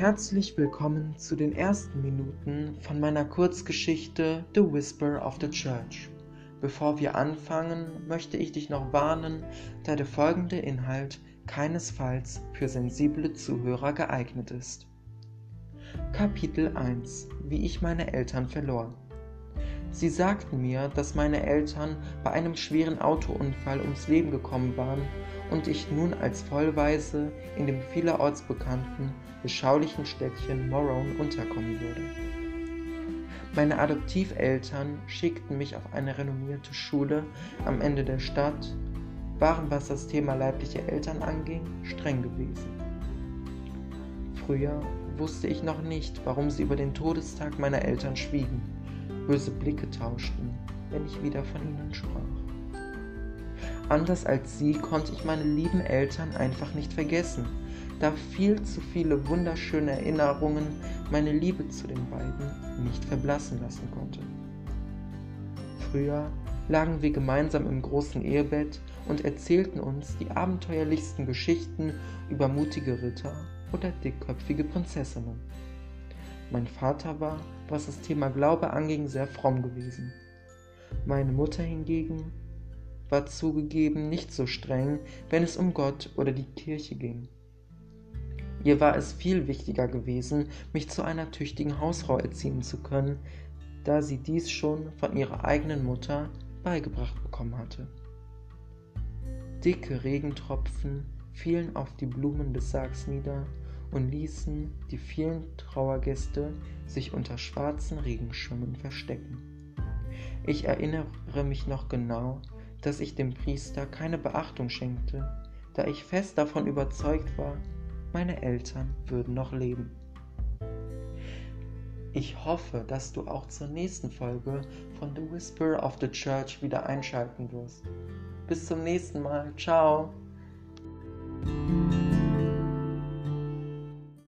Herzlich willkommen zu den ersten Minuten von meiner Kurzgeschichte The Whisper of the Church. Bevor wir anfangen, möchte ich dich noch warnen, da der folgende Inhalt keinesfalls für sensible Zuhörer geeignet ist. Kapitel 1 Wie ich meine Eltern verlor. Sie sagten mir, dass meine Eltern bei einem schweren Autounfall ums Leben gekommen waren und ich nun als Vollweise in dem vielerorts bekannten, beschaulichen Städtchen Morone unterkommen würde. Meine Adoptiveltern schickten mich auf eine renommierte Schule am Ende der Stadt, waren, was das Thema leibliche Eltern anging, streng gewesen. Früher wusste ich noch nicht, warum sie über den Todestag meiner Eltern schwiegen böse Blicke tauschten, wenn ich wieder von ihnen sprach. Anders als sie konnte ich meine lieben Eltern einfach nicht vergessen, da viel zu viele wunderschöne Erinnerungen meine Liebe zu den beiden nicht verblassen lassen konnte. Früher lagen wir gemeinsam im großen Ehebett und erzählten uns die abenteuerlichsten Geschichten über mutige Ritter oder dickköpfige Prinzessinnen. Mein Vater war, was das Thema Glaube anging, sehr fromm gewesen. Meine Mutter hingegen war zugegeben nicht so streng, wenn es um Gott oder die Kirche ging. Ihr war es viel wichtiger gewesen, mich zu einer tüchtigen Hausfrau erziehen zu können, da sie dies schon von ihrer eigenen Mutter beigebracht bekommen hatte. Dicke Regentropfen fielen auf die Blumen des Sargs nieder und ließen die vielen Trauergäste sich unter schwarzen Regenschirmen verstecken. Ich erinnere mich noch genau, dass ich dem Priester keine Beachtung schenkte, da ich fest davon überzeugt war, meine Eltern würden noch leben. Ich hoffe, dass du auch zur nächsten Folge von The Whisper of the Church wieder einschalten wirst. Bis zum nächsten Mal. Ciao.